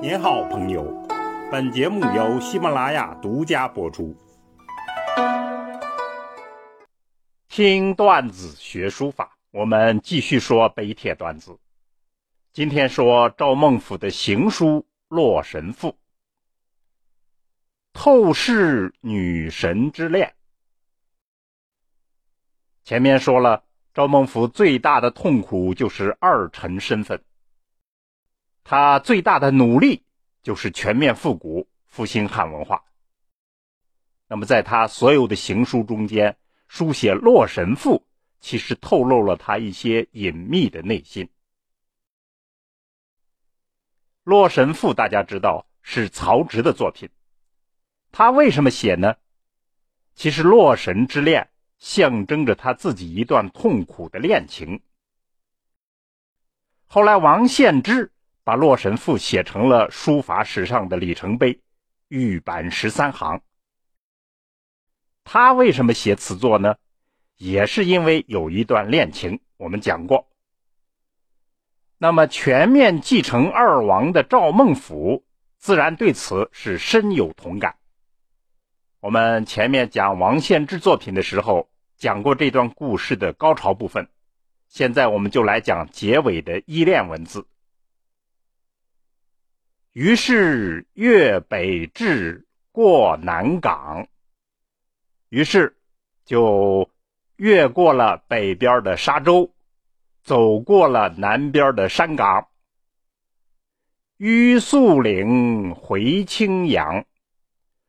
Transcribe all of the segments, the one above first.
您好，朋友。本节目由喜马拉雅独家播出。听段子学书法，我们继续说碑帖段子。今天说赵孟頫的行书《洛神赋》，透视女神之恋。前面说了，赵孟頫最大的痛苦就是二臣身份。他最大的努力就是全面复古、复兴汉文化。那么，在他所有的行书中间，书写《洛神赋》，其实透露了他一些隐秘的内心。《洛神赋》大家知道是曹植的作品，他为什么写呢？其实，洛神之恋象征着他自己一段痛苦的恋情。后来，王献之。把《洛神赋》写成了书法史上的里程碑，御版十三行。他为什么写此作呢？也是因为有一段恋情，我们讲过。那么，全面继承二王的赵孟頫，自然对此是深有同感。我们前面讲王献之作品的时候，讲过这段故事的高潮部分，现在我们就来讲结尾的依恋文字。于是越北至过南港，于是就越过了北边的沙洲，走过了南边的山岗。于素岭回青阳，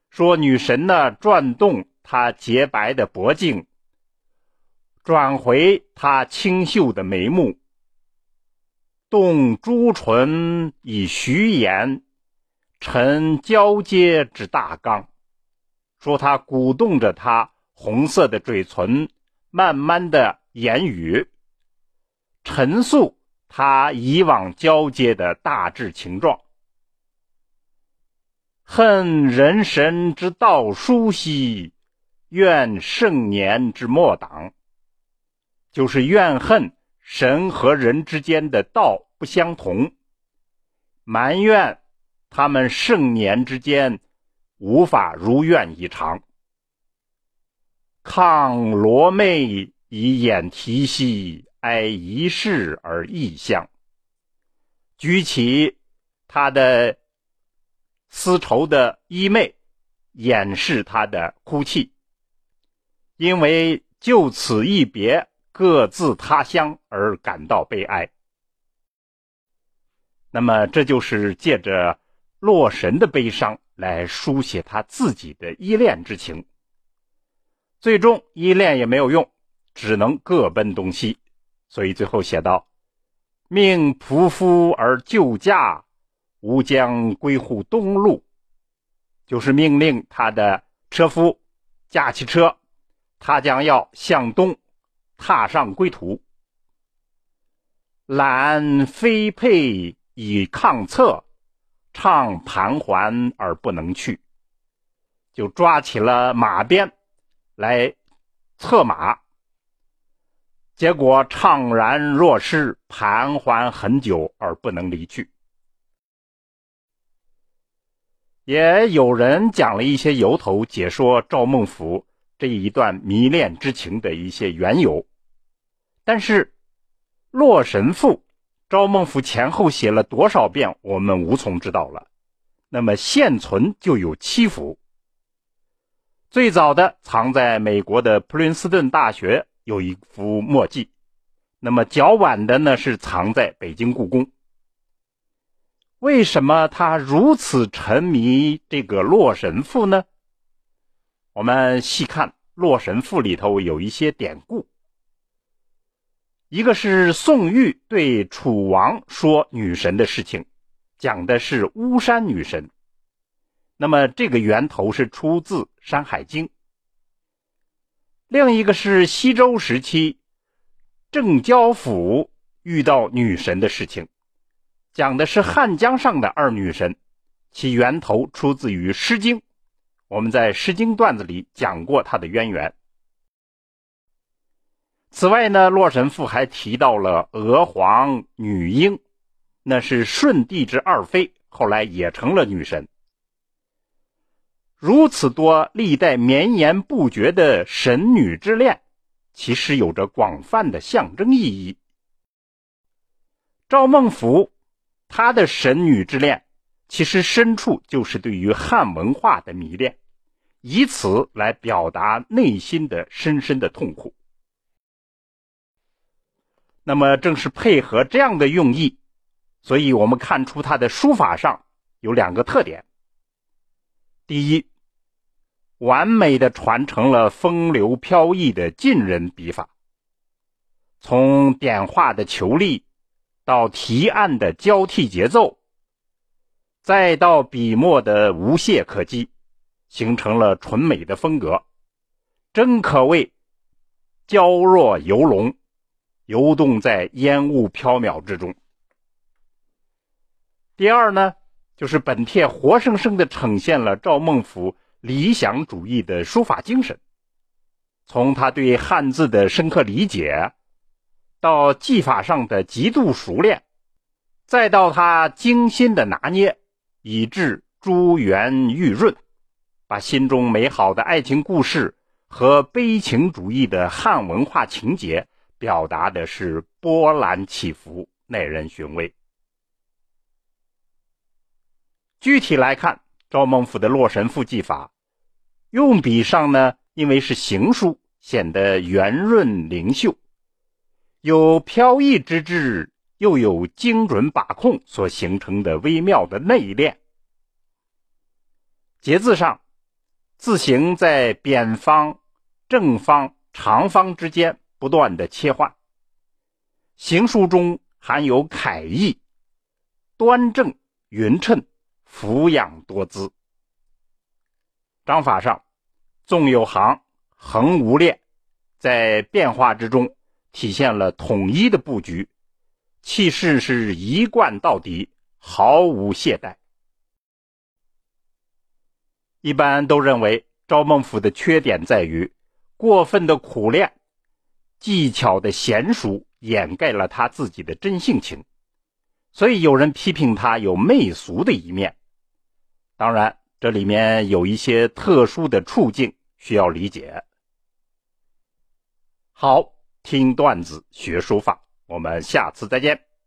说女神呢转动她洁白的脖颈，转回她清秀的眉目。动朱唇以徐言，陈交接之大纲，说他鼓动着他红色的嘴唇，慢慢的言语，陈述他以往交接的大致情状。恨人神之道疏兮，怨圣年之末党，就是怨恨。神和人之间的道不相同，埋怨他们盛年之间无法如愿以偿。抗罗妹以掩啼兮，哀一世而异乡。举起他的丝绸的衣袂，掩饰他的哭泣，因为就此一别。各自他乡而感到悲哀。那么，这就是借着洛神的悲伤来书写他自己的依恋之情。最终，依恋也没有用，只能各奔东西。所以最后写道：“命仆夫而就驾，吾将归乎东路。”就是命令他的车夫驾起车，他将要向东。踏上归途，揽飞佩以抗策，怅盘桓而不能去，就抓起了马鞭来策马，结果怅然若失，盘桓很久而不能离去。也有人讲了一些由头，解说赵孟頫这一段迷恋之情的一些缘由。但是，《洛神赋》，赵孟頫前后写了多少遍，我们无从知道了。那么现存就有七幅，最早的藏在美国的普林斯顿大学有一幅墨迹，那么较晚的呢是藏在北京故宫。为什么他如此沉迷这个《洛神赋》呢？我们细看《洛神赋》里头有一些典故。一个是宋玉对楚王说女神的事情，讲的是巫山女神。那么这个源头是出自《山海经》。另一个是西周时期郑交府遇到女神的事情，讲的是汉江上的二女神，其源头出自于《诗经》。我们在《诗经》段子里讲过它的渊源。此外呢，《洛神赋》还提到了娥皇、女英，那是舜帝之二妃后来也成了女神。如此多历代绵延不绝的神女之恋，其实有着广泛的象征意义。赵孟頫，他的神女之恋，其实深处就是对于汉文化的迷恋，以此来表达内心的深深的痛苦。那么，正是配合这样的用意，所以我们看出他的书法上有两个特点：第一，完美的传承了风流飘逸的晋人笔法，从点画的遒力，到提案的交替节奏，再到笔墨的无懈可击，形成了纯美的风格，真可谓娇若游龙，游动在烟雾飘渺之中。第二呢，就是本帖活生生的呈现了赵孟頫。理想主义的书法精神，从他对汉字的深刻理解，到技法上的极度熟练，再到他精心的拿捏，以致珠圆玉润，把心中美好的爱情故事和悲情主义的汉文化情节表达的是波澜起伏，耐人寻味。具体来看。赵孟頫的《洛神赋》技法，用笔上呢，因为是行书，显得圆润灵秀，有飘逸之至，又有精准把控所形成的微妙的内敛。节字上，字形在扁方、正方、长方之间不断的切换，行书中含有楷意，端正匀称。俯仰多姿，章法上纵有行，横无列，在变化之中体现了统一的布局，气势是一贯到底，毫无懈怠。一般都认为赵孟頫的缺点在于过分的苦练，技巧的娴熟掩盖了他自己的真性情，所以有人批评他有媚俗的一面。当然，这里面有一些特殊的处境需要理解。好，听段子学书法，我们下次再见。